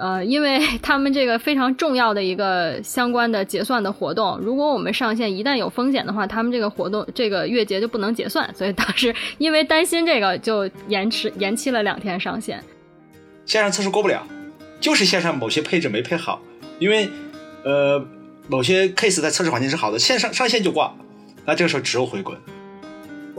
呃，因为 他们这个非常重要的一个相关的结算的活动，如果我们上线一旦有风险的话，他们这个活动这个月结就不能结算，所以当时 因为担心这个，就延迟延期了两天上线。线上测试过不了，就是线上某些配置没配好，因为呃某些 case 在测试环境是好的，线上上线就挂，那这个时候只有回滚。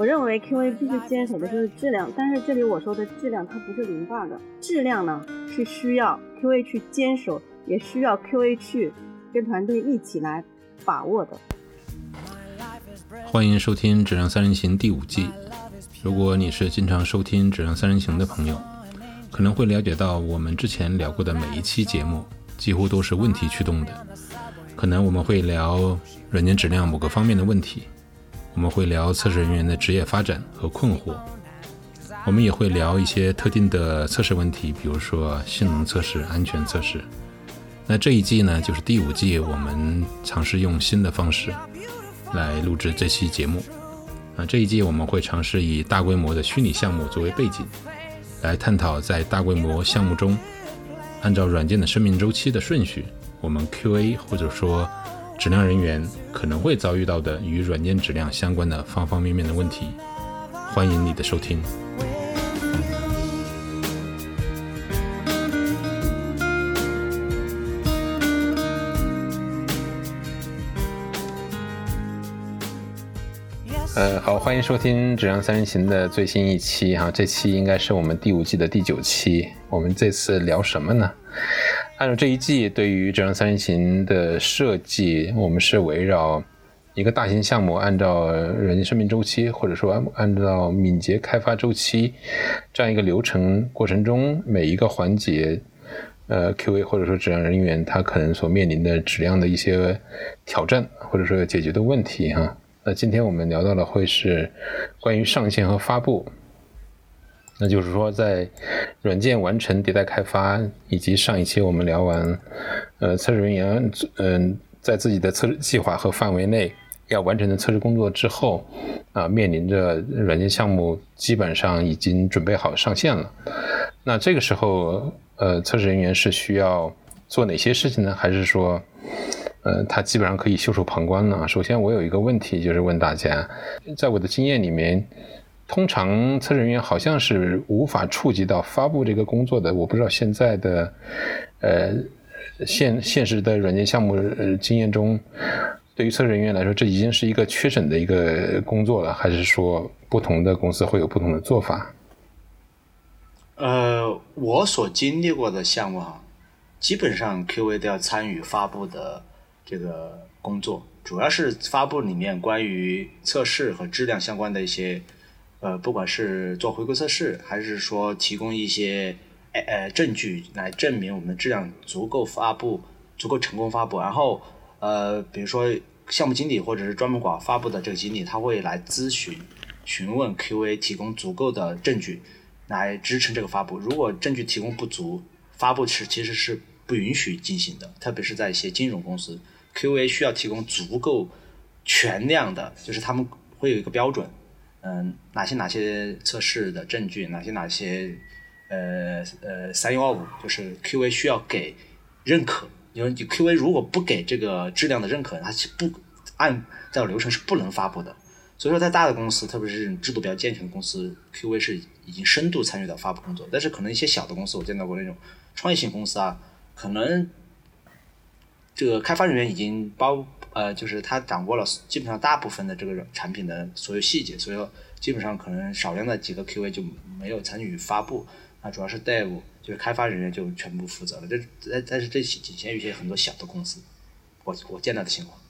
我认为 QA 必须坚守的就是质量，但是这里我说的质量它不是零 bug，质量呢是需要 QA 去坚守，也需要 QA 去跟团队一起来把握的。欢迎收听《质量三人行》第五季。如果你是经常收听《质量三人行》的朋友，可能会了解到我们之前聊过的每一期节目几乎都是问题驱动的，可能我们会聊软件质量某个方面的问题。我们会聊测试人员的职业发展和困惑，我们也会聊一些特定的测试问题，比如说性能测试、安全测试。那这一季呢，就是第五季，我们尝试用新的方式来录制这期节目。啊，这一季我们会尝试以大规模的虚拟项目作为背景，来探讨在大规模项目中，按照软件的生命周期的顺序，我们 QA 或者说。质量人员可能会遭遇到的与软件质量相关的方方面面的问题，欢迎你的收听。呃，好，欢迎收听《质量三人行》的最新一期哈，这期应该是我们第五季的第九期。我们这次聊什么呢？按照这一季对于质量三人行的设计，我们是围绕一个大型项目，按照软件生命周期，或者说按照敏捷开发周期这样一个流程过程中，每一个环节，呃，QA 或者说质量人员他可能所面临的质量的一些挑战，或者说解决的问题哈。那今天我们聊到的会是关于上线和发布。那就是说，在软件完成迭代开发，以及上一期我们聊完，呃，测试人员嗯，在自己的测试计划和范围内要完成的测试工作之后，啊，面临着软件项目基本上已经准备好上线了。那这个时候，呃，测试人员是需要做哪些事情呢？还是说，呃，他基本上可以袖手旁观呢？首先，我有一个问题，就是问大家，在我的经验里面。通常测试人员好像是无法触及到发布这个工作的。我不知道现在的，呃，现现实的软件项目呃经验中，对于测试人员来说，这已经是一个缺省的一个工作了，还是说不同的公司会有不同的做法？呃，我所经历过的项目哈，基本上 QA 都要参与发布的这个工作，主要是发布里面关于测试和质量相关的一些。呃，不管是做回归测试，还是说提供一些呃呃证据来证明我们的质量足够发布，足够成功发布，然后呃，比如说项目经理或者是专门管发布的这个经理，他会来咨询询问 QA 提供足够的证据来支撑这个发布。如果证据提供不足，发布是其实是不允许进行的，特别是在一些金融公司，QA 需要提供足够全量的，就是他们会有一个标准。嗯，哪些哪些测试的证据，哪些哪些，呃呃，三幺二五，就是 QA 需要给认可，因为你 QA 如果不给这个质量的认可，它是不按照流程是不能发布的。所以说，在大的公司，特别是制度比较健全的公司，QA 是已经深度参与到发布工作。但是，可能一些小的公司，我见到过那种创业型公司啊，可能这个开发人员已经包。呃，就是他掌握了基本上大部分的这个产品的所有细节，所以基本上可能少量的几个 QA 就没有参与发布，那主要是 Dave 就是开发人员就全部负责了。这但但是这仅限于一些很多小的公司，我我见到的情况。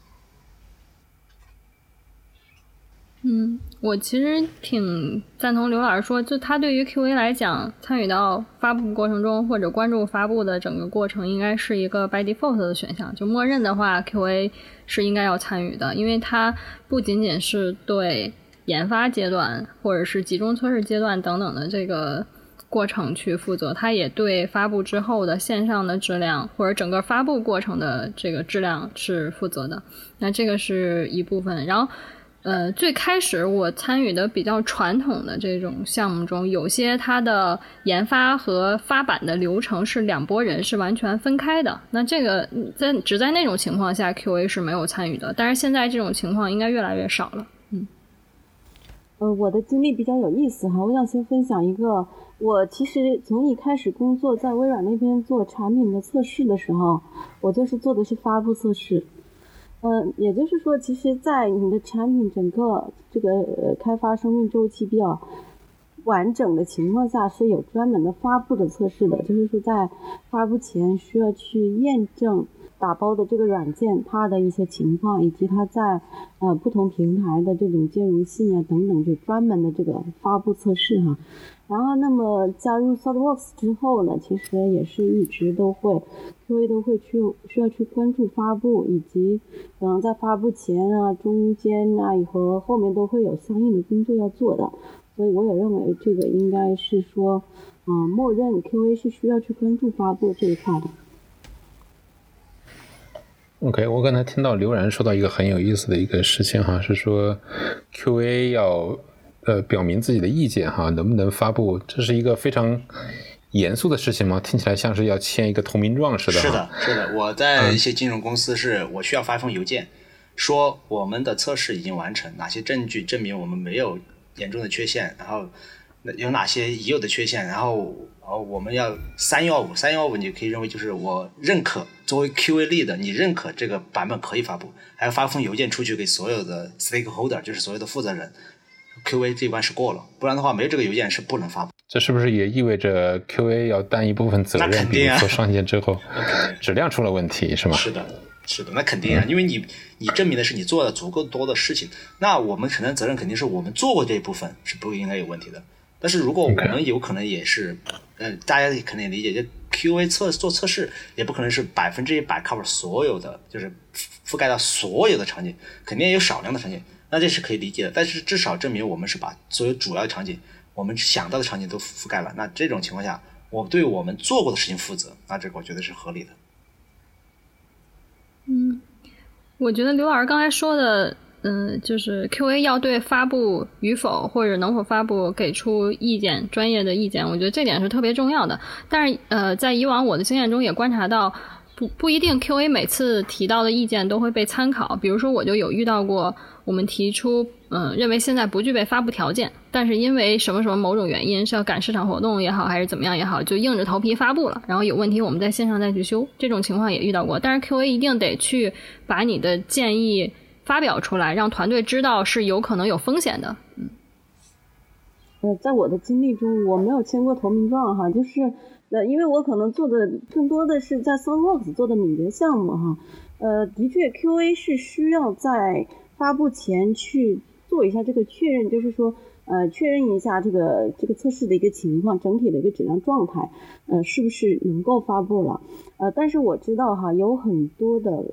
嗯，我其实挺赞同刘老师说，就他对于 QA 来讲，参与到发布过程中或者关注发布的整个过程，应该是一个 by default 的选项。就默认的话，QA 是应该要参与的，因为它不仅仅是对研发阶段或者是集中测试阶段等等的这个过程去负责，它也对发布之后的线上的质量或者整个发布过程的这个质量是负责的。那这个是一部分，然后。呃，最开始我参与的比较传统的这种项目中，有些它的研发和发版的流程是两拨人是完全分开的。那这个在只在那种情况下，QA 是没有参与的。但是现在这种情况应该越来越少了。嗯，呃，我的经历比较有意思哈，我想先分享一个。我其实从一开始工作在微软那边做产品的测试的时候，我就是做的是发布测试。嗯，也就是说，其实，在你的产品整个这个呃开发生命周期比较完整的情况下，是有专门的发布的测试的。就是说，在发布前需要去验证打包的这个软件它的一些情况，以及它在呃不同平台的这种兼容性啊等等，就专门的这个发布测试哈。然后，那么加入 ThoughtWorks 之后呢，其实也是一直都会，QA 都会去需要去关注发布，以及可能在发布前啊、中间啊和后面都会有相应的工作要做的。所以我也认为这个应该是说，嗯，默认 QA 是需要去关注发布这一块的。OK，我刚才听到刘然说到一个很有意思的一个事情哈，是说 QA 要。呃，表明自己的意见哈，能不能发布？这是一个非常严肃的事情吗？听起来像是要签一个投名状似的。是的，是的。我在一些金融公司，是我需要发一封邮件，说我们的测试已经完成，哪些证据证明我们没有严重的缺陷，然后有哪些已有的缺陷，然后哦，我们要三幺五，三幺五，你可以认为就是我认可作为 QA 力的，你认可这个版本可以发布，还要发封邮件出去给所有的 stakeholder，就是所有的负责人。QA 这关是过了，不然的话没有这个邮件是不能发布。这是不是也意味着 QA 要担一部分责任？比如说上线之后质量出了问题，是吗？是的，是的，那肯定啊，因为你你证明的是你做了足够多的事情，那我们承担责任肯定是我们做过这一部分是不应该有问题的。但是如果我们有可能也是，嗯，大家可能也理解，就 QA 测做测试也不可能是百分之一百 cover 所有的，就是覆盖到所有的场景，肯定也有少量的场景。那这是可以理解的，但是至少证明我们是把所有主要的场景，我们想到的场景都覆盖了。那这种情况下，我对我们做过的事情负责，那这个我觉得是合理的。嗯，我觉得刘老师刚才说的，嗯，就是 QA 要对发布与否或者能否发布给出意见，专业的意见，我觉得这点是特别重要的。但是，呃，在以往我的经验中也观察到，不不一定 QA 每次提到的意见都会被参考。比如说，我就有遇到过。我们提出，嗯，认为现在不具备发布条件，但是因为什么什么某种原因是要赶市场活动也好，还是怎么样也好，就硬着头皮发布了。然后有问题，我们在线上再去修。这种情况也遇到过。但是 QA 一定得去把你的建议发表出来，让团队知道是有可能有风险的。嗯，呃，在我的经历中，我没有签过投名状哈，就是呃，因为我可能做的更多的是在 SunWorks 做的敏捷项目哈。呃，的确，QA 是需要在发布前去做一下这个确认，就是说，呃，确认一下这个这个测试的一个情况，整体的一个质量状态，呃，是不是能够发布了？呃，但是我知道哈，有很多的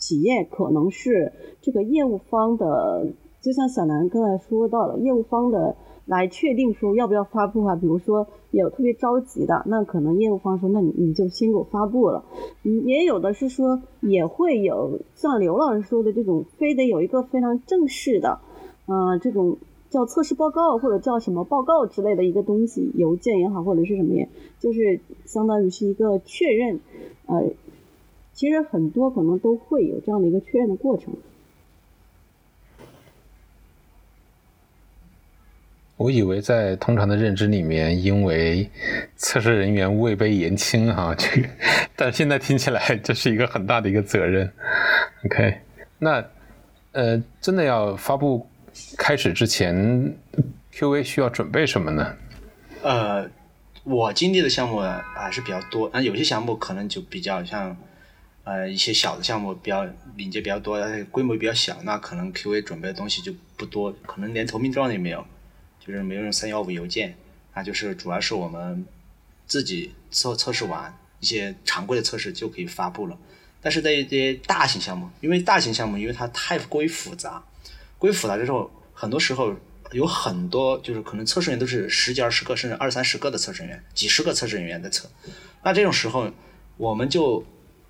企业可能是这个业务方的，就像小南刚才说到了，业务方的。来确定说要不要发布啊？比如说有特别着急的，那可能业务方说，那你你就先给我发布了。嗯，也有的是说也会有像刘老师说的这种，非得有一个非常正式的，呃，这种叫测试报告或者叫什么报告之类的一个东西，邮件也好或者是什么也，就是相当于是一个确认。呃，其实很多可能都会有这样的一个确认的过程。我以为在通常的认知里面，因为测试人员位卑言轻哈，这个，但现在听起来这是一个很大的一个责任。OK，那呃，真的要发布开始之前，QA 需要准备什么呢？呃，我经历的项目还是比较多，那有些项目可能就比较像呃一些小的项目，比较敏捷比较多，规模比较小，那可能 QA 准备的东西就不多，可能连投名状也没有。就是没有用三幺五邮件，那就是主要是我们自己测测试完一些常规的测试就可以发布了。但是在一些大型项目，因为大型项目因为它太过于复杂，过于复杂之后，很多时候有很多就是可能测试员都是十几二十个甚至二三十个的测试员，几十个测试人员在测。那这种时候，我们就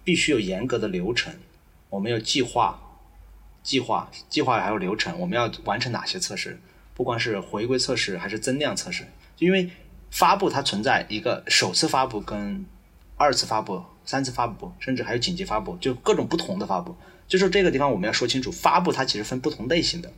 必须有严格的流程，我们有计划，计划、计划还有流程，我们要完成哪些测试？不管是回归测试还是增量测试，就因为发布它存在一个首次发布跟二次发布、三次发布，甚至还有紧急发布，就各种不同的发布。就是这个地方我们要说清楚，发布它其实分不同类型的，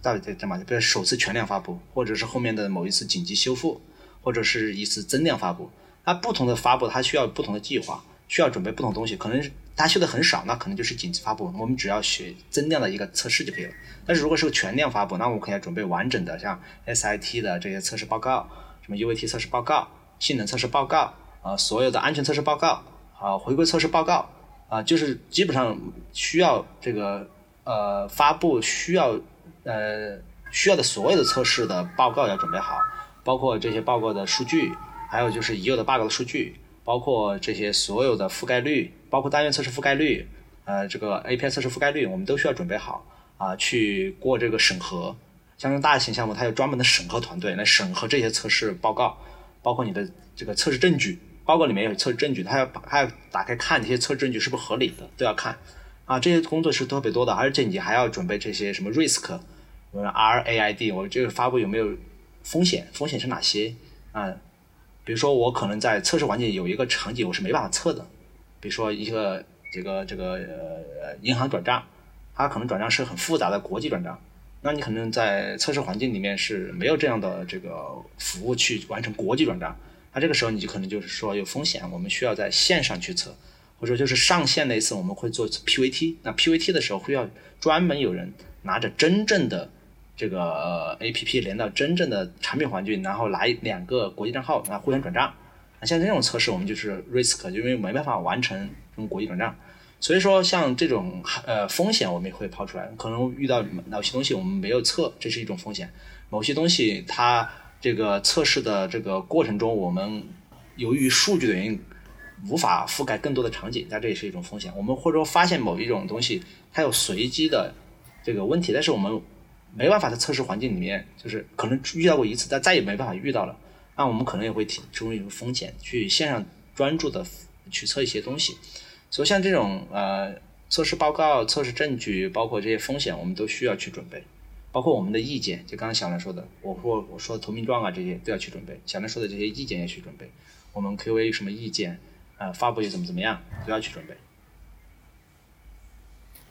到底在干嘛？比如首次全量发布，或者是后面的某一次紧急修复，或者是一次增量发布。那不同的发布，它需要不同的计划，需要准备不同东西。可能它修的很少，那可能就是紧急发布，我们只要学增量的一个测试就可以了。但是如果是个全量发布，那我们可以要准备完整的，像 SIT 的这些测试报告，什么 UAT 测试报告、性能测试报告啊，所有的安全测试报告啊，回归测试报告啊，就是基本上需要这个呃发布需要呃需要的所有的测试的报告要准备好，包括这些报告的数据。还有就是已有的 bug 的数据，包括这些所有的覆盖率，包括单元测试覆盖率，呃，这个 API 测试覆盖率，我们都需要准备好啊，去过这个审核。像这种大型项目，它有专门的审核团队来审核这些测试报告，包括你的这个测试证据，报告里面有测试证据，它要把它要打开看这些测试证据是不是合理的，都要看啊。这些工作是特别多的，而且你还要准备这些什么 risk，呃 RAID，我这个发布有没有风险？风险是哪些啊？比如说，我可能在测试环境有一个场景，我是没办法测的。比如说，一个这个这个呃银行转账，它可能转账是很复杂的国际转账，那你可能在测试环境里面是没有这样的这个服务去完成国际转账。那这个时候你就可能就是说有风险，我们需要在线上去测，或者就是上线那一次我们会做 PVT。那 PVT 的时候会要专门有人拿着真正的。这个 A P P 连到真正的产品环境，然后来两个国际账号，然后互相转账。那像这种测试，我们就是 risk，因为没办法完成用国际转账。所以说，像这种呃风险，我们也会抛出来。可能遇到某些东西我们没有测，这是一种风险。某些东西它这个测试的这个过程中，我们由于数据的原因无法覆盖更多的场景，那这也是一种风险。我们或者说发现某一种东西它有随机的这个问题，但是我们。没办法在测试环境里面，就是可能遇到过一次，但再也没办法遇到了。那我们可能也会提出一个风险，去线上专注的去测一些东西。所以像这种呃测试报告、测试证据，包括这些风险，我们都需要去准备。包括我们的意见，就刚刚小兰说的，我说我说投名状啊这些都要去准备。小兰说的这些意见也去准备。我们 QA 有什么意见啊？发布又怎么怎么样，都要去准备。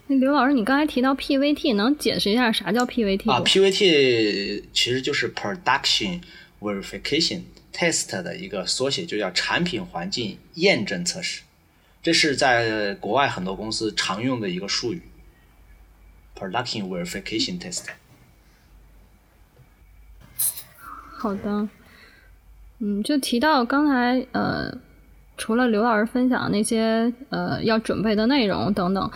那刘老师，你刚才提到 PVT，能解释一下啥叫 PVT 啊？PVT 其实就是 Production Verification Test 的一个缩写，就叫产品环境验证测试。这是在国外很多公司常用的一个术语。Production Verification Test。好的，嗯，就提到刚才呃，除了刘老师分享那些呃要准备的内容等等。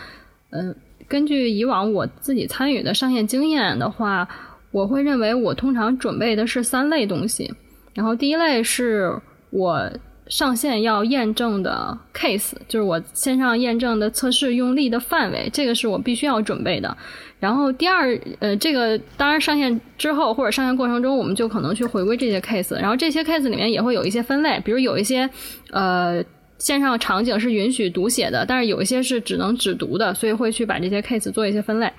嗯，根据以往我自己参与的上线经验的话，我会认为我通常准备的是三类东西。然后第一类是我上线要验证的 case，就是我线上验证的测试用例的范围，这个是我必须要准备的。然后第二，呃，这个当然上线之后或者上线过程中，我们就可能去回归这些 case。然后这些 case 里面也会有一些分类，比如有一些呃。线上场景是允许读写的，但是有一些是只能只读的，所以会去把这些 case 做一些分类。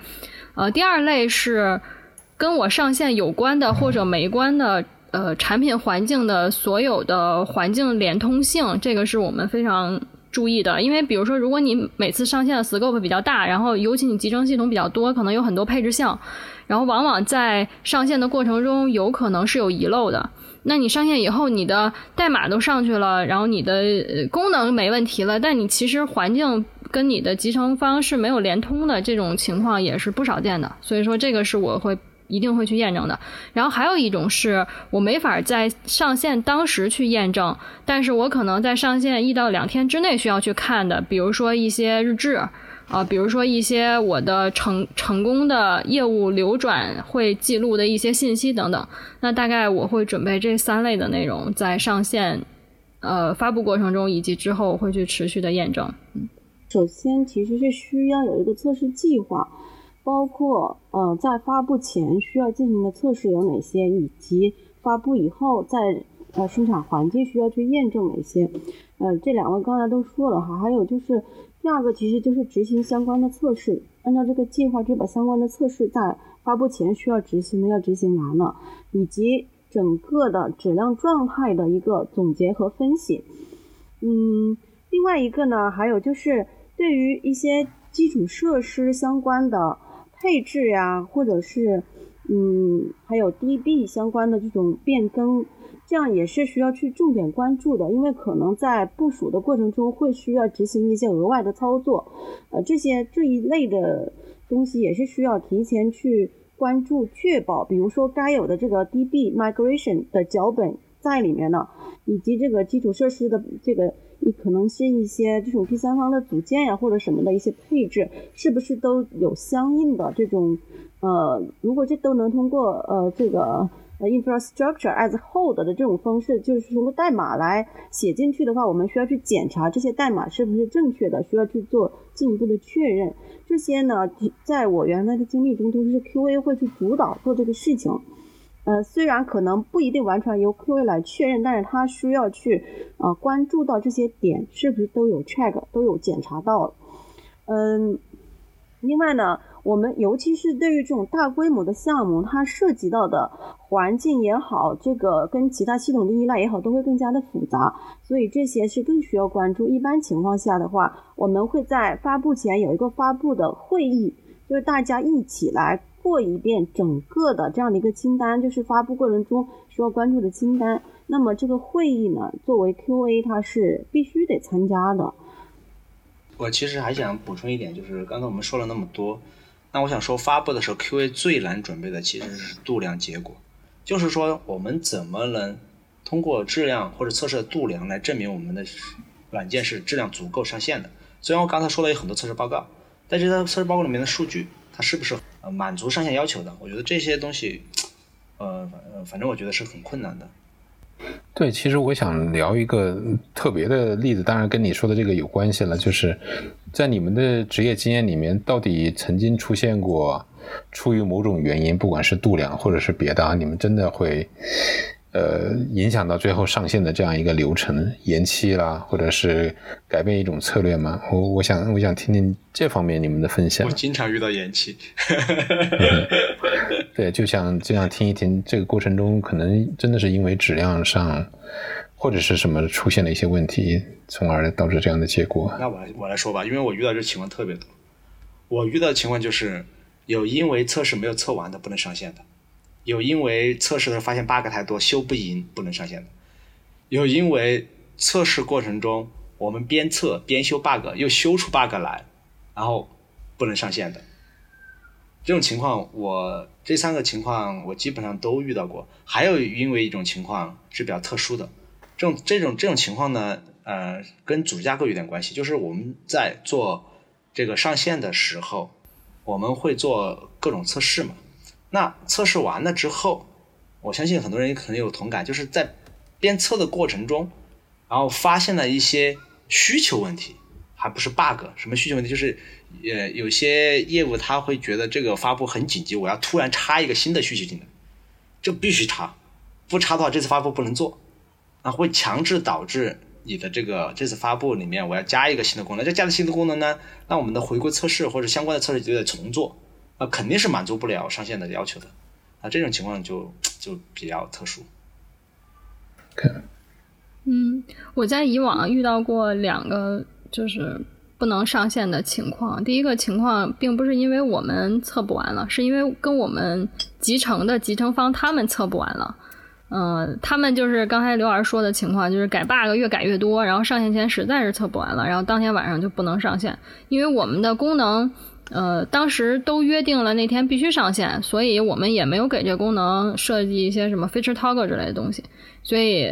呃，第二类是跟我上线有关的或者没关的，呃，产品环境的所有的环境连通性，这个是我们非常注意的。因为比如说，如果你每次上线的 scope 比较大，然后尤其你集成系统比较多，可能有很多配置项，然后往往在上线的过程中有可能是有遗漏的。那你上线以后，你的代码都上去了，然后你的功能没问题了，但你其实环境跟你的集成方是没有连通的，这种情况也是不少见的。所以说，这个是我会一定会去验证的。然后还有一种是我没法在上线当时去验证，但是我可能在上线一到两天之内需要去看的，比如说一些日志。啊，比如说一些我的成成功的业务流转会记录的一些信息等等，那大概我会准备这三类的内容在上线，呃，发布过程中以及之后会去持续的验证。嗯，首先其实是需要有一个测试计划，包括呃在发布前需要进行的测试有哪些，以及发布以后在呃生产环境需要去验证哪些。呃，这两位刚才都说了哈，还有就是第二个，其实就是执行相关的测试，按照这个计划就把相关的测试在发布前需要执行的要执行完了，以及整个的质量状态的一个总结和分析。嗯，另外一个呢，还有就是对于一些基础设施相关的配置呀，或者是嗯，还有 DB 相关的这种变更。这样也是需要去重点关注的，因为可能在部署的过程中会需要执行一些额外的操作，呃，这些这一类的东西也是需要提前去关注，确保，比如说该有的这个 DB migration 的脚本在里面呢，以及这个基础设施的这个，你可能是一些这种第三方的组件呀或者什么的一些配置，是不是都有相应的这种，呃，如果这都能通过呃这个。呃，infrastructure as hold 的这种方式，就是通过代码来写进去的话，我们需要去检查这些代码是不是正确的，需要去做进一步的确认。这些呢，在我原来的经历中，都是 QA 会去主导做这个事情。呃，虽然可能不一定完全由 QA 来确认，但是他需要去呃关注到这些点是不是都有 check，都有检查到。嗯，另外呢。我们尤其是对于这种大规模的项目，它涉及到的环境也好，这个跟其他系统的依赖也好，都会更加的复杂，所以这些是更需要关注。一般情况下的话，我们会在发布前有一个发布的会议，就是大家一起来过一遍整个的这样的一个清单，就是发布过程中需要关注的清单。那么这个会议呢，作为 QA，它是必须得参加的。我其实还想补充一点，就是刚才我们说了那么多。那我想说，发布的时候，QA 最难准备的其实是度量结果，就是说我们怎么能通过质量或者测试的度量来证明我们的软件是质量足够上线的。虽然我刚才说了有很多测试报告，但是在测试报告里面的数据，它是不是满足上线要求的？我觉得这些东西，呃，反正我觉得是很困难的。对，其实我想聊一个特别的例子，当然跟你说的这个有关系了，就是在你们的职业经验里面，到底曾经出现过出于某种原因，不管是度量或者是别的啊，你们真的会。呃，影响到最后上线的这样一个流程延期啦，或者是改变一种策略吗？我我想我想听听这方面你们的分享。我经常遇到延期。对，就想就想听一听这个过程中可能真的是因为质量上或者是什么出现了一些问题，从而导致这样的结果。那我我来说吧，因为我遇到这情况特别多。我遇到的情况就是有因为测试没有测完的不能上线的。有因为测试的时候发现 bug 太多，修不赢不能上线的；有因为测试过程中我们边测边修 bug，又修出 bug 来，然后不能上线的。这种情况，我这三个情况我基本上都遇到过。还有因为一种情况是比较特殊的，这种这种这种情况呢，呃，跟主架构有点关系，就是我们在做这个上线的时候，我们会做各种测试嘛。那测试完了之后，我相信很多人可能有同感，就是在边测的过程中，然后发现了一些需求问题，还不是 bug，什么需求问题？就是呃，有些业务他会觉得这个发布很紧急，我要突然插一个新的需求进来，就必须插，不插的话这次发布不能做，那会强制导致你的这个这次发布里面我要加一个新的功能，这加的新的功能呢，那我们的回归测试或者相关的测试就得重做。那肯定是满足不了上线的要求的，那这种情况就就比较特殊。嗯，我在以往遇到过两个就是不能上线的情况。第一个情况并不是因为我们测不完了，是因为跟我们集成的集成方他们测不完了。嗯，他们就是刚才刘老师说的情况，就是改 bug 越改越多，然后上线前实在是测不完了，然后当天晚上就不能上线，因为我们的功能。呃，当时都约定了那天必须上线，所以我们也没有给这功能设计一些什么 feature toggle 之类的东西，所以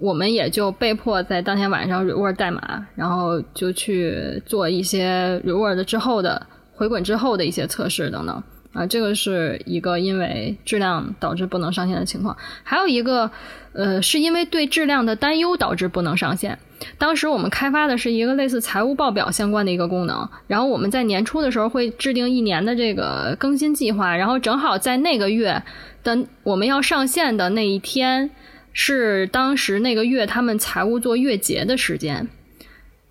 我们也就被迫在当天晚上 reward 代码，然后就去做一些 reward 之后的回滚之后的一些测试等等。啊，这个是一个因为质量导致不能上线的情况，还有一个，呃，是因为对质量的担忧导致不能上线。当时我们开发的是一个类似财务报表相关的一个功能，然后我们在年初的时候会制定一年的这个更新计划，然后正好在那个月的我们要上线的那一天，是当时那个月他们财务做月结的时间。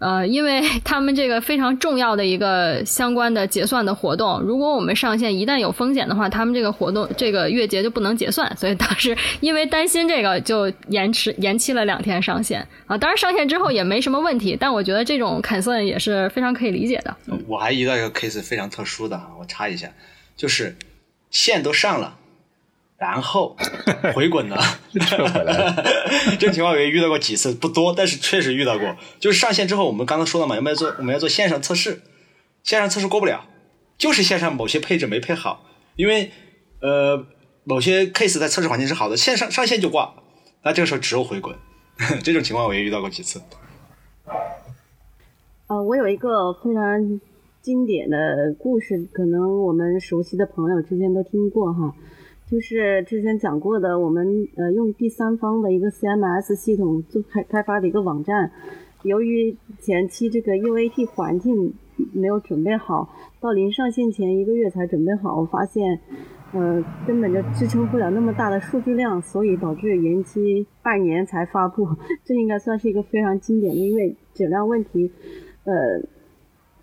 呃，因为 他们这个非常重要的一个相关的结算的活动，如果我们上线一旦有风险的话，他们这个活动这个月结就不能结算，所以当时 因为担心这个，就延迟延期了两天上线啊。当然上线之后也没什么问题，但我觉得这种 concern 也是非常可以理解的。我还遇到一个 case 非常特殊的，我插一下，就是线都上了。然后 回滚了，撤回来。这种情况我也遇到过几次，不多，但是确实遇到过。就是上线之后，我们刚刚说了嘛，我们要做？我们要做线上测试，线上测试过不了，就是线上某些配置没配好，因为呃某些 case 在测试环境是好的，线上上线就挂，那这个时候只有回滚。这种情况我也遇到过几次。呃，我有一个非常经典的故事，可能我们熟悉的朋友之间都听过哈。就是之前讲过的，我们呃用第三方的一个 CMS 系统做开开发的一个网站，由于前期这个 UAT 环境没有准备好，到临上线前一个月才准备好，我发现，呃根本就支撑不了那么大的数据量，所以导致延期半年才发布。这应该算是一个非常经典的，因为质量问题，呃，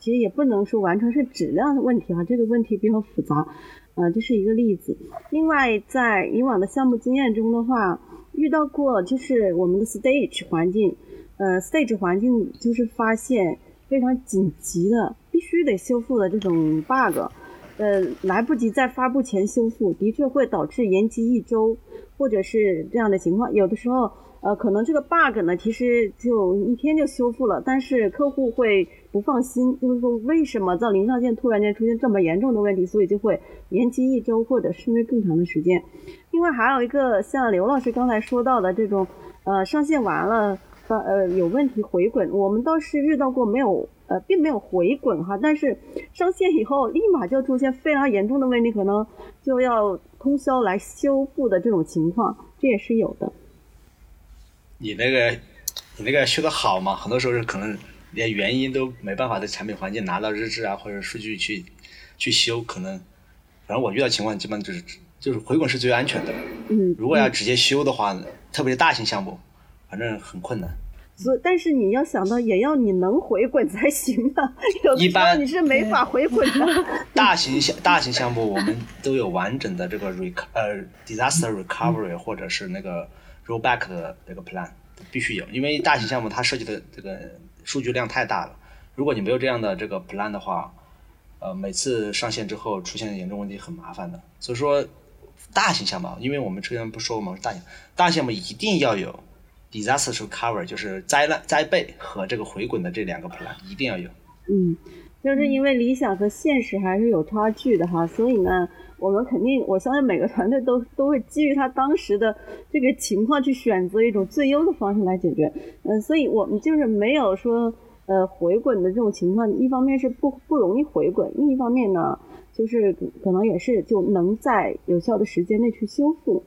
其实也不能说完全是质量的问题啊，这个问题比较复杂。呃，这是一个例子。另外，在以往的项目经验中的话，遇到过就是我们的 stage 环境，呃，stage 环境就是发现非常紧急的，必须得修复的这种 bug，呃，来不及在发布前修复，的确会导致延期一周，或者是这样的情况。有的时候。呃，可能这个 bug 呢，其实就一天就修复了，但是客户会不放心，就是说为什么在临上线突然间出现这么严重的问题，所以就会延期一周或者甚至更长的时间。另外还有一个像刘老师刚才说到的这种，呃，上线完了，呃呃有问题回滚，我们倒是遇到过没有，呃，并没有回滚哈，但是上线以后立马就出现非常严重的问题，可能就要通宵来修复的这种情况，这也是有的。你那个，你那个修的好嘛？很多时候是可能连原因都没办法在产品环境拿到日志啊或者数据去去修，可能反正我遇到情况基本上就是就是回滚是最安全的。嗯。如果要直接修的话，特别是大型项目，反正很困难。所但是你要想到，也要你能回滚才行啊。一般你是没法回滚的。大型项大型项目我们都有完整的这个 rec 呃 disaster recovery 或者是那个。Rollback 的这个 plan 必须有，因为大型项目它涉及的这个数据量太大了。如果你没有这样的这个 plan 的话，呃，每次上线之后出现严重问题很麻烦的。所以说，大型项目，因为我们之前不说过吗？大型大项目一定要有 disaster recover，就是灾难灾备和这个回滚的这两个 plan 一定要有。嗯，就是因为理想和现实还是有差距的哈，所以呢。我们肯定，我相信每个团队都都会基于他当时的这个情况去选择一种最优的方式来解决。嗯，所以我们就是没有说呃回滚的这种情况。一方面是不不容易回滚，另一方面呢，就是可能也是就能在有效的时间内去修复。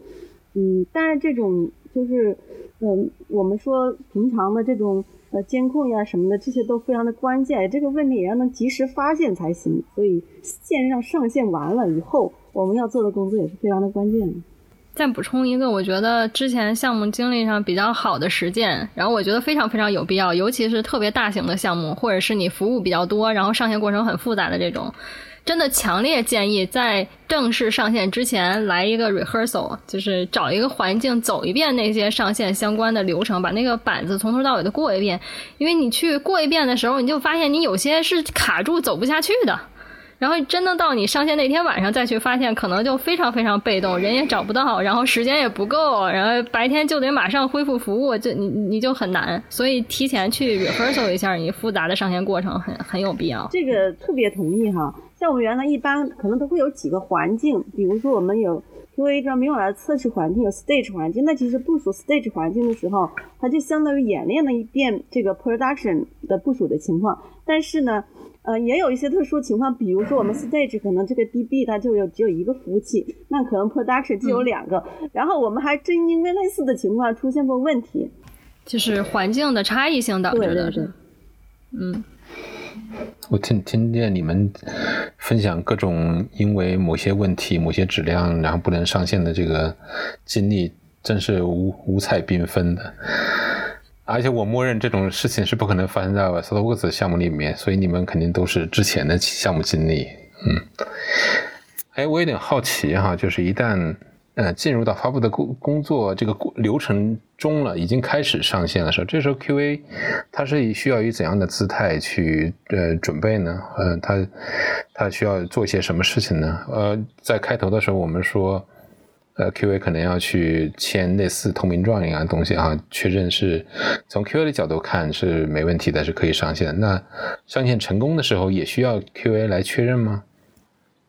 嗯，但是这种就是嗯，我们说平常的这种呃监控呀什么的，这些都非常的关键。这个问题也要能及时发现才行。所以线上上线完了以后。我们要做的工作也是非常的关键的。再补充一个，我觉得之前项目经历上比较好的实践，然后我觉得非常非常有必要，尤其是特别大型的项目，或者是你服务比较多，然后上线过程很复杂的这种，真的强烈建议在正式上线之前来一个 rehearsal，就是找一个环境走一遍那些上线相关的流程，把那个板子从头到尾的过一遍，因为你去过一遍的时候，你就发现你有些是卡住走不下去的。然后真的到你上线那天晚上再去发现，可能就非常非常被动，人也找不到，然后时间也不够，然后白天就得马上恢复服务，就你你就很难。所以提前去 rehearsal 一下你复杂的上线过程，很很有必要。这个特别同意哈。像我们原来一般可能都会有几个环境，比如说我们有 QA 专门用来测试环境，有 stage 环境。那其实部署 stage 环境的时候，它就相当于演练了一遍这个 production 的部署的情况。但是呢。呃，也有一些特殊情况，比如说我们 stage 可能这个 DB 它就有只有一个服务器，那可能 production 就有两个，然后我们还真因为类似的情况出现过问题，就是环境的差异性导致的。嗯，我听听见你们分享各种因为某些问题、某些质量然后不能上线的这个经历，真是五五彩缤纷的。而且我默认这种事情是不可能发生在 s o l w o r k s 项目里面，所以你们肯定都是之前的项目经历。嗯，哎，我有点好奇哈，就是一旦呃进入到发布的工工作这个流程中了，已经开始上线的时候，这时候 QA 它是以需要以怎样的姿态去呃准备呢？呃，它它需要做一些什么事情呢？呃，在开头的时候我们说。呃，QA 可能要去签类似透明状一样的东西啊，确认是从 QA 的角度看是没问题的，是可以上线。那上线成功的时候，也需要 QA 来确认吗？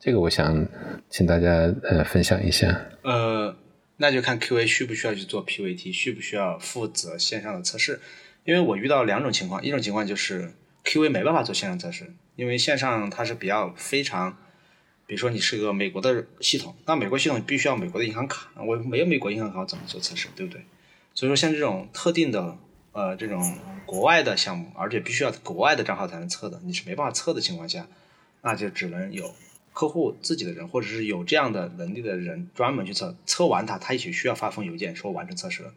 这个我想请大家呃分享一下。呃，那就看 QA 需不需要去做 PVT，需不需要负责线上的测试。因为我遇到两种情况，一种情况就是 QA 没办法做线上测试，因为线上它是比较非常。比如说你是个美国的系统，那美国系统必须要美国的银行卡，我没有美国银行卡怎么做测试，对不对？所以说像这种特定的呃这种国外的项目，而且必须要国外的账号才能测的，你是没办法测的情况下，那就只能有客户自己的人，或者是有这样的能力的人专门去测，测完它，他也许需要发封邮件说完成测试了。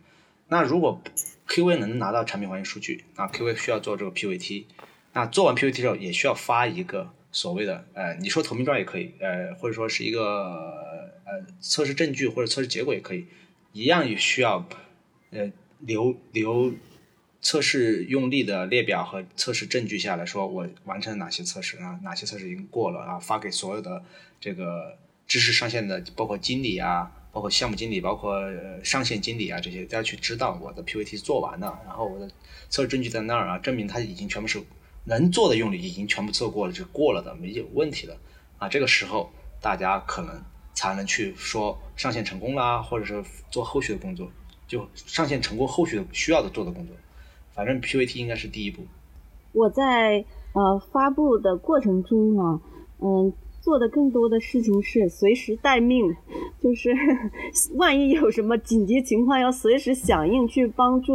那如果 QA 能拿到产品环境数据，那 QA 需要做这个 PVT，那做完 PVT 之后也需要发一个。所谓的，呃，你说投名状也可以，呃，或者说是一个呃测试证据或者测试结果也可以，一样也需要，呃，留留测试用例的列表和测试证据下来说，我完成了哪些测试啊，哪些测试已经过了啊，发给所有的这个知识上线的，包括经理啊，包括项目经理，包括上线经理啊，这些都要去知道我的 PVT 做完了，然后我的测试证据在那儿啊，证明它已经全部是。能做的用例已经全部做过了，就过了的，没有问题的啊。这个时候大家可能才能去说上线成功啦，或者是做后续的工作，就上线成功后续的需要的做的工作。反正 PVT 应该是第一步。我在呃发布的过程中啊，嗯。做的更多的事情是随时待命，就是 万一有什么紧急情况，要随时响应去帮助，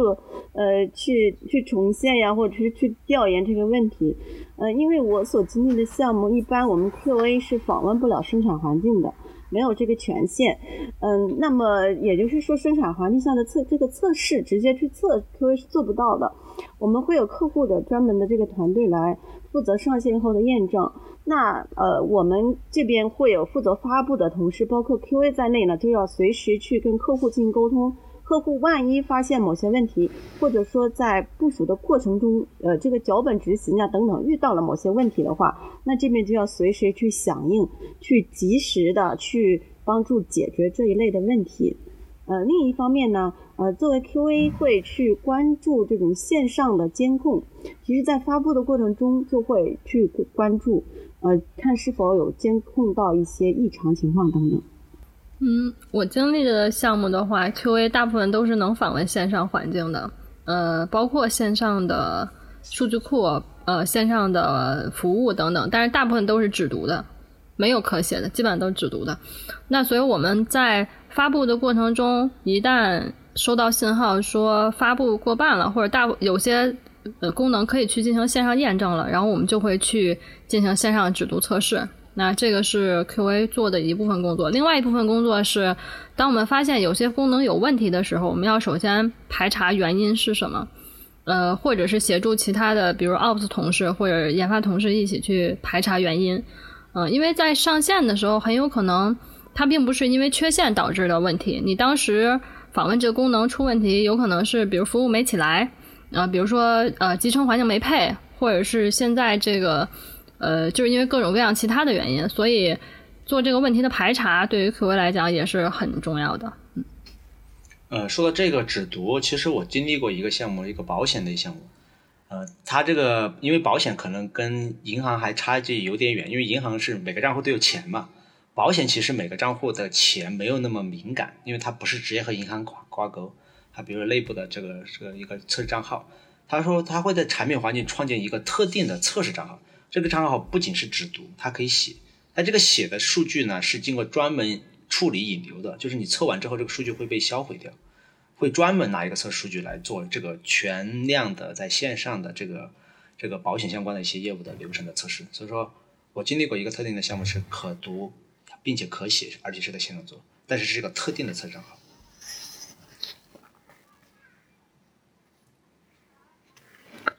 呃，去去重现呀，或者是去调研这个问题。呃，因为我所经历的项目，一般我们 QA 是访问不了生产环境的，没有这个权限。嗯，那么也就是说，生产环境下的测这个测试，直接去测 QA 是做不到的。我们会有客户的专门的这个团队来负责上线后的验证。那呃，我们这边会有负责发布的同事，包括 QA 在内呢，都要随时去跟客户进行沟通。客户万一发现某些问题，或者说在部署的过程中，呃，这个脚本执行啊等等遇到了某些问题的话，那这边就要随时去响应，去及时的去帮助解决这一类的问题。呃，另一方面呢，呃，作为 QA 会去关注这种线上的监控，其实在发布的过程中就会去关注。呃，看是否有监控到一些异常情况等等。嗯，我经历的项目的话，QA 大部分都是能访问线上环境的，呃，包括线上的数据库、呃，线上的服务等等，但是大部分都是只读的，没有可写的，基本上都是只读的。那所以我们在发布的过程中，一旦收到信号说发布过半了，或者大有些。呃，功能可以去进行线上验证了，然后我们就会去进行线上只读测试。那这个是 QA 做的一部分工作。另外一部分工作是，当我们发现有些功能有问题的时候，我们要首先排查原因是什么，呃，或者是协助其他的，比如 Ops 同事或者研发同事一起去排查原因。嗯，因为在上线的时候，很有可能它并不是因为缺陷导致的问题。你当时访问这个功能出问题，有可能是比如服务没起来。啊，比如说，呃，集成环境没配，或者是现在这个，呃，就是因为各种各样其他的原因，所以做这个问题的排查，对于 QA 来讲也是很重要的。嗯，呃，说到这个只读，其实我经历过一个项目，一个保险的项目，呃，它这个因为保险可能跟银行还差距有点远，因为银行是每个账户都有钱嘛，保险其实每个账户的钱没有那么敏感，因为它不是直接和银行挂挂钩。他比如说内部的这个这个一个测试账号，他说他会在产品环境创建一个特定的测试账号，这个账号不仅是只读，它可以写，它这个写的数据呢是经过专门处理引流的，就是你测完之后这个数据会被销毁掉，会专门拿一个测数据来做这个全量的在线上的这个这个保险相关的一些业务的流程的测试。所以说我经历过一个特定的项目是可读，并且可写，而且是在线上做，但是是一个特定的测试账号。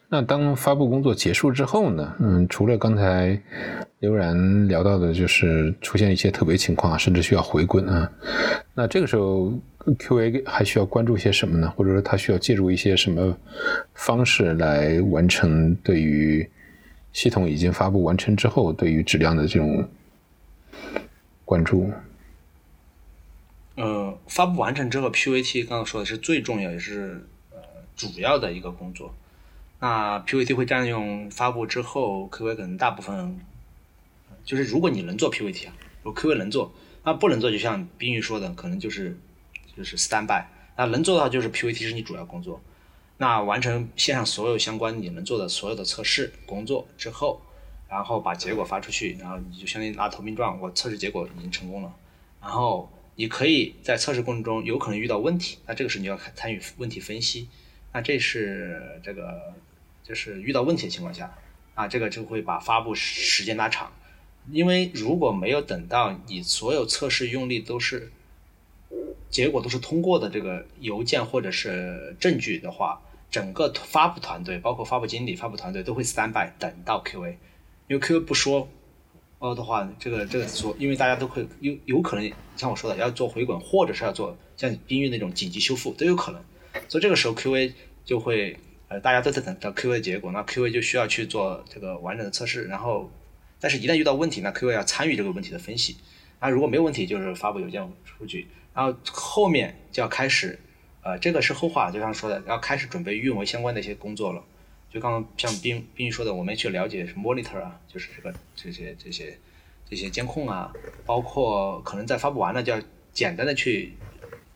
那当发布工作结束之后呢？嗯，除了刚才刘然聊到的，就是出现一些特别情况，甚至需要回滚啊。那这个时候，QA 还需要关注些什么呢？或者说，他需要借助一些什么方式来完成对于系统已经发布完成之后对于质量的这种关注？呃，发布完成之后，PVT 刚刚说的是最重要也是呃主要的一个工作。那 PVT 会占用发布之后，QA 可能大部分，就是如果你能做 PVT 啊，如果 QA 能做，那不能做就像冰玉说的，可能就是就是 standby。那能做的话，就是 PVT 是你主要工作。那完成线上所有相关你能做的所有的测试工作之后，然后把结果发出去，然后你就相当于拿投名状，我测试结果已经成功了。然后你可以在测试过程中有可能遇到问题，那这个时候你要参与问题分析。那这是这个。就是遇到问题的情况下，啊，这个就会把发布时间拉长，因为如果没有等到你所有测试用力都是结果都是通过的这个邮件或者是证据的话，整个发布团队，包括发布经理、发布团队都会 stand by 等到 QA，因为 QA 不说哦的话，这个这个说，因为大家都会有有可能像我说的要做回滚，或者是要做像冰玉那种紧急修复都有可能，所以这个时候 QA 就会。呃，大家都在等到 QA 的结果，那 QA 就需要去做这个完整的测试，然后，但是一旦遇到问题，那 QA 要参与这个问题的分析，那如果没有问题，就是发布邮件出去，然后后面就要开始，呃，这个是后话，就像说的，要开始准备运维相关的一些工作了，就刚刚像冰冰说的，我们去了解 monitor 啊，就是这个这些这些这些监控啊，包括可能在发布完了就要简单的去。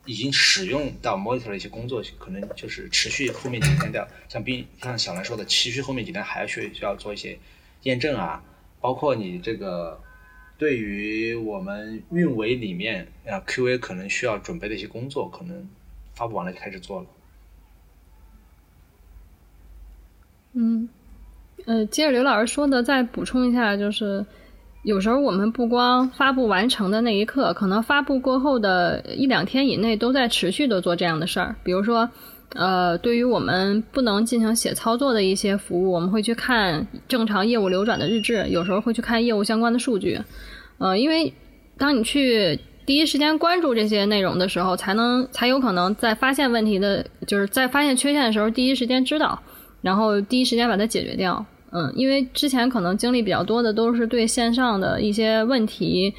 已经使用到 monitor 的一些工作，可能就是持续后面几天的，像冰像小兰说的，持续后面几天还要需需要做一些验证啊，包括你这个对于我们运维里面啊 QA 可能需要准备的一些工作，可能发布完了就开始做了。嗯，呃，接着刘老师说的，再补充一下，就是。有时候我们不光发布完成的那一刻，可能发布过后的一两天以内都在持续的做这样的事儿。比如说，呃，对于我们不能进行写操作的一些服务，我们会去看正常业务流转的日志，有时候会去看业务相关的数据。呃，因为当你去第一时间关注这些内容的时候，才能才有可能在发现问题的，就是在发现缺陷的时候第一时间知道，然后第一时间把它解决掉。嗯，因为之前可能经历比较多的都是对线上的一些问题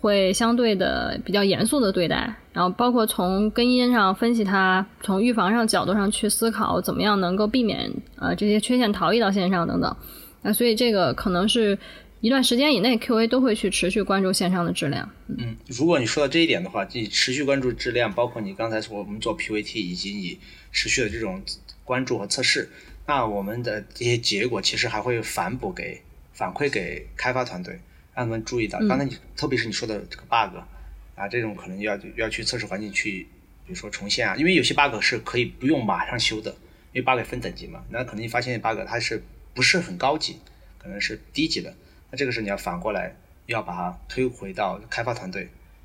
会相对的比较严肃的对待，然后包括从根因上分析它，从预防上角度上去思考怎么样能够避免呃这些缺陷逃逸到线上等等。那所以这个可能是一段时间以内 QA 都会去持续关注线上的质量。嗯，如果你说到这一点的话，你持续关注质量，包括你刚才说我们做 PVT 以及你持续的这种关注和测试。那我们的这些结果其实还会反哺给反馈给开发团队，让他们注意到。刚才你特别是你说的这个 bug 啊，这种可能要要去测试环境去，比如说重现啊，因为有些 bug 是可以不用马上修的，因为 bug 分等级嘛。那可能你发现 bug 它是不是很高级，可能是低级的，那这个时候你要反过来要把它推回到开发团队，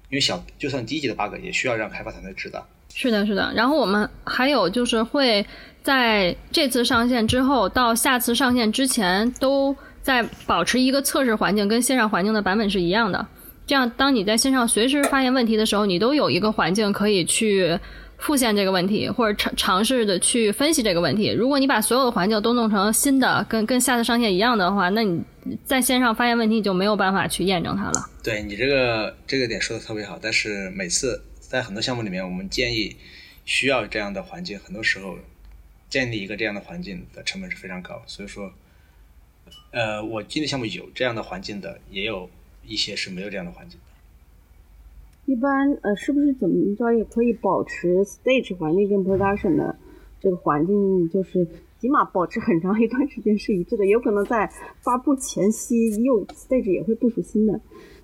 因为小就算低级的 bug 也需要让开发团队知道。是的，是的。然后我们还有就是会。在这次上线之后到下次上线之前，都在保持一个测试环境，跟线上环境的版本是一样的。这样，当你在线上随时发现问题的时候，你都有一个环境可以去复现这个问题，或者尝尝试的去分析这个问题。如果你把所有的环境都弄成新的，跟跟下次上线一样的话，那你在线上发现问题，你就没有办法去验证它了。对你这个这个点说的特别好，但是每次在很多项目里面，我们建议需要这样的环境，很多时候。建立一个这样的环境的成本是非常高，所以说，呃，我经历项目有这样的环境的，也有一些是没有这样的环境的。一般呃，是不是怎么着也可以保持 stage 环境跟 production 的这个环境，就是起码保持很长一段时间是一致的？有可能在发布前夕又 stage 也会部署新的。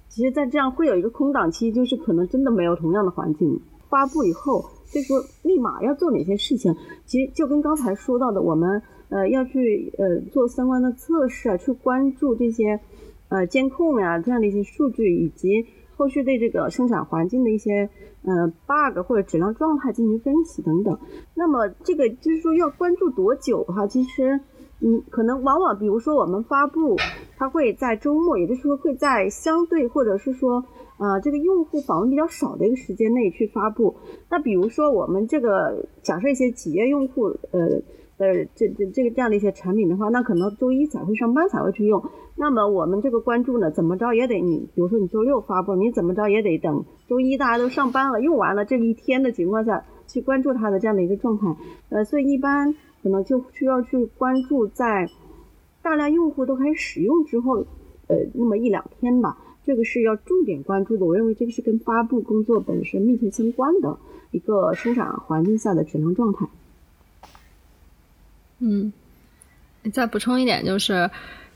其实，在这样会有一个空档期，就是可能真的没有同样的环境。发布以后。所以说，立马要做哪些事情？其实就跟刚才说到的，我们呃要去呃做相关的测试啊，去关注这些呃监控呀这样的一些数据，以及后续对这个生产环境的一些呃 bug 或者质量状态进行分析等等。那么这个就是说要关注多久哈？其实嗯，可能往往比如说我们发布，它会在周末，也就是说会在相对或者是说，呃，这个用户访问比较少的一个时间内去发布。那比如说我们这个假设一些企业用户，呃，呃，这这这个这样的一些产品的话，那可能周一才会上班才会去用。那么我们这个关注呢，怎么着也得你，比如说你周六发布，你怎么着也得等周一大家都上班了，用完了这一天的情况下去关注它的这样的一个状态。呃，所以一般。可能就需要去关注在大量用户都开始使用之后，呃，那么一两天吧，这个是要重点关注的。我认为这个是跟发布工作本身密切相关的一个生产环境下的质量状态。嗯，再补充一点就是。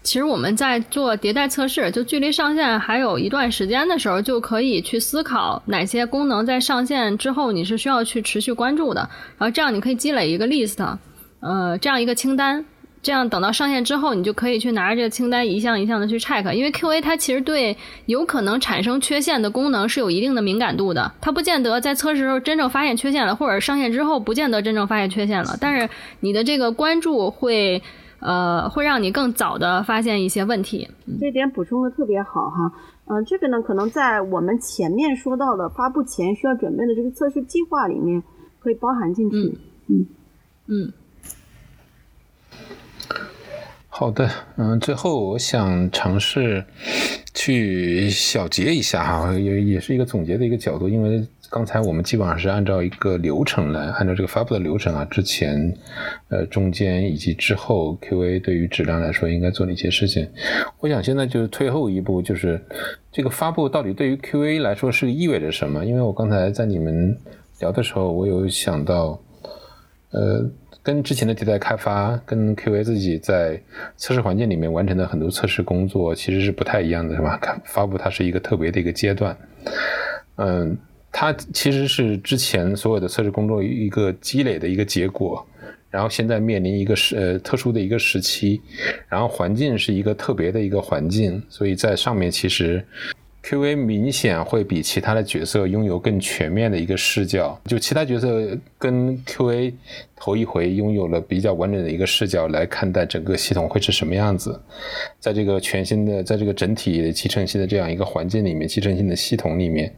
其实我们在做迭代测试，就距离上线还有一段时间的时候，就可以去思考哪些功能在上线之后你是需要去持续关注的。然后这样你可以积累一个 list，呃，这样一个清单。这样等到上线之后，你就可以去拿着这个清单一项一项的去 check。因为 QA 它其实对有可能产生缺陷的功能是有一定的敏感度的，它不见得在测试时候真正发现缺陷了，或者上线之后不见得真正发现缺陷了。但是你的这个关注会。呃，会让你更早的发现一些问题。这点补充的特别好哈。嗯，这个呢，可能在我们前面说到的发布前需要准备的这个测试计划里面，可以包含进去。嗯嗯。好的，嗯，最后我想尝试去小结一下哈，也也是一个总结的一个角度，因为。刚才我们基本上是按照一个流程来，按照这个发布的流程啊，之前、呃中间以及之后，QA 对于质量来说应该做的一些事情。我想现在就是退后一步，就是这个发布到底对于 QA 来说是意味着什么？因为我刚才在你们聊的时候，我有想到，呃，跟之前的迭代开发，跟 QA 自己在测试环境里面完成的很多测试工作其实是不太一样的，是吧？发布它是一个特别的一个阶段，嗯。它其实是之前所有的测试工作一个积累的一个结果，然后现在面临一个时呃特殊的一个时期，然后环境是一个特别的一个环境，所以在上面其实。QA 明显会比其他的角色拥有更全面的一个视角，就其他角色跟 QA 头一回拥有了比较完整的一个视角来看待整个系统会是什么样子，在这个全新的，在这个整体集成性的这样一个环境里面，集成性的系统里面，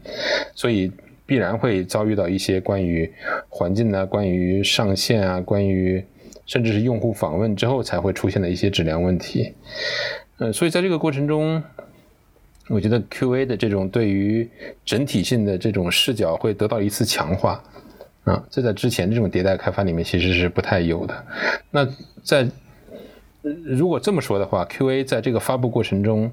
所以必然会遭遇到一些关于环境呢、关于上线啊、关于甚至是用户访问之后才会出现的一些质量问题。嗯，所以在这个过程中。我觉得 QA 的这种对于整体性的这种视角会得到一次强化，啊，这在之前这种迭代开发里面其实是不太有的。那在如果这么说的话，QA 在这个发布过程中，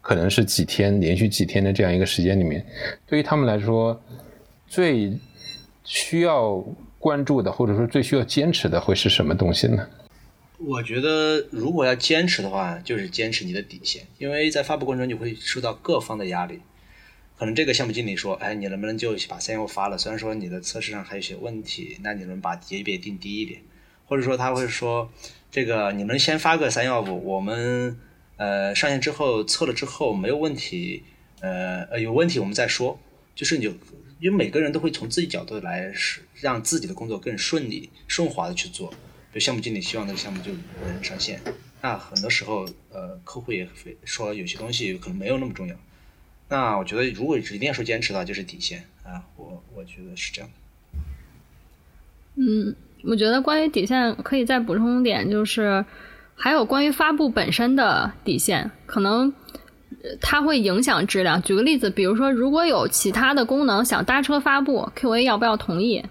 可能是几天连续几天的这样一个时间里面，对于他们来说，最需要关注的或者说最需要坚持的会是什么东西呢？我觉得，如果要坚持的话，就是坚持你的底线，因为在发布过程中你会受到各方的压力。可能这个项目经理说：“哎，你能不能就把三幺五发了？虽然说你的测试上还有些问题，那你能把级别定低一点？或者说他会说，这个你们先发个三幺五，我们呃上线之后测了之后没有问题，呃呃有问题我们再说。就是你，因为每个人都会从自己角度来使让自己的工作更顺利、顺滑的去做。”就项目经理希望那个项目就能上线，那很多时候，呃，客户也会说有些东西可能没有那么重要。那我觉得，如果一定要说坚持的话，就是底线啊，我我觉得是这样。嗯，我觉得关于底线可以再补充点，就是还有关于发布本身的底线，可能它会影响质量。举个例子，比如说，如果有其他的功能想搭车发布，QA 要不要同意？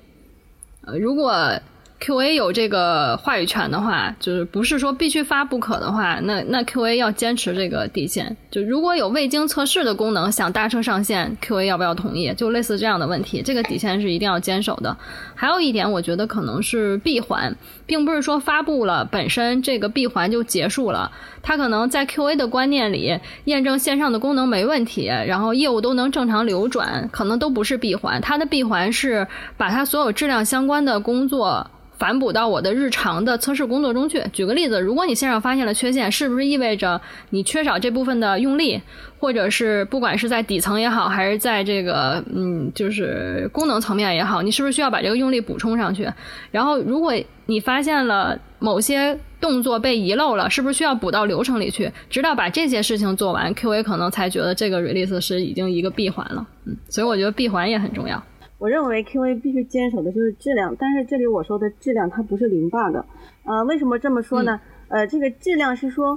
呃，如果 QA 有这个话语权的话，就是不是说必须发不可的话，那那 QA 要坚持这个底线。就如果有未经测试的功能想搭车上线，QA 要不要同意？就类似这样的问题，这个底线是一定要坚守的。还有一点，我觉得可能是闭环，并不是说发布了本身这个闭环就结束了。它可能在 QA 的观念里，验证线上的功能没问题，然后业务都能正常流转，可能都不是闭环。它的闭环是把它所有质量相关的工作。反哺到我的日常的测试工作中去。举个例子，如果你线上发现了缺陷，是不是意味着你缺少这部分的用力，或者是不管是在底层也好，还是在这个嗯，就是功能层面也好，你是不是需要把这个用力补充上去？然后，如果你发现了某些动作被遗漏了，是不是需要补到流程里去？直到把这些事情做完，QA 可能才觉得这个 release 是已经一个闭环了。嗯，所以我觉得闭环也很重要。我认为 QA 必须坚守的就是质量，但是这里我说的质量它不是零 bug。呃，为什么这么说呢？呃，这个质量是说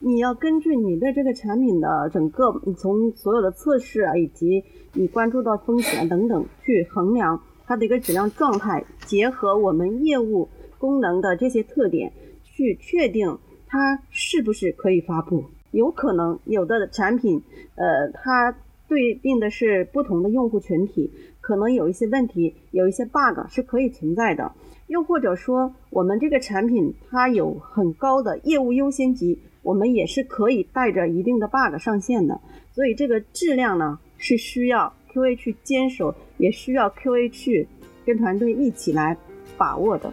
你要根据你对这个产品的整个，你从所有的测试啊，以及你关注到风险等等去衡量它的一个质量状态，结合我们业务功能的这些特点。去确定它是不是可以发布，有可能有的产品，呃，它对应的是不同的用户群体，可能有一些问题，有一些 bug 是可以存在的。又或者说，我们这个产品它有很高的业务优先级，我们也是可以带着一定的 bug 上线的。所以这个质量呢，是需要 QA 去坚守，也需要 QA 去跟团队一起来把握的。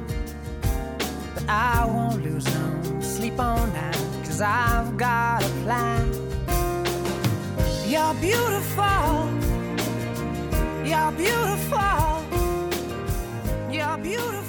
But I won't lose no sleep on that, cause I've got a plan. You're beautiful. You're beautiful. You're beautiful.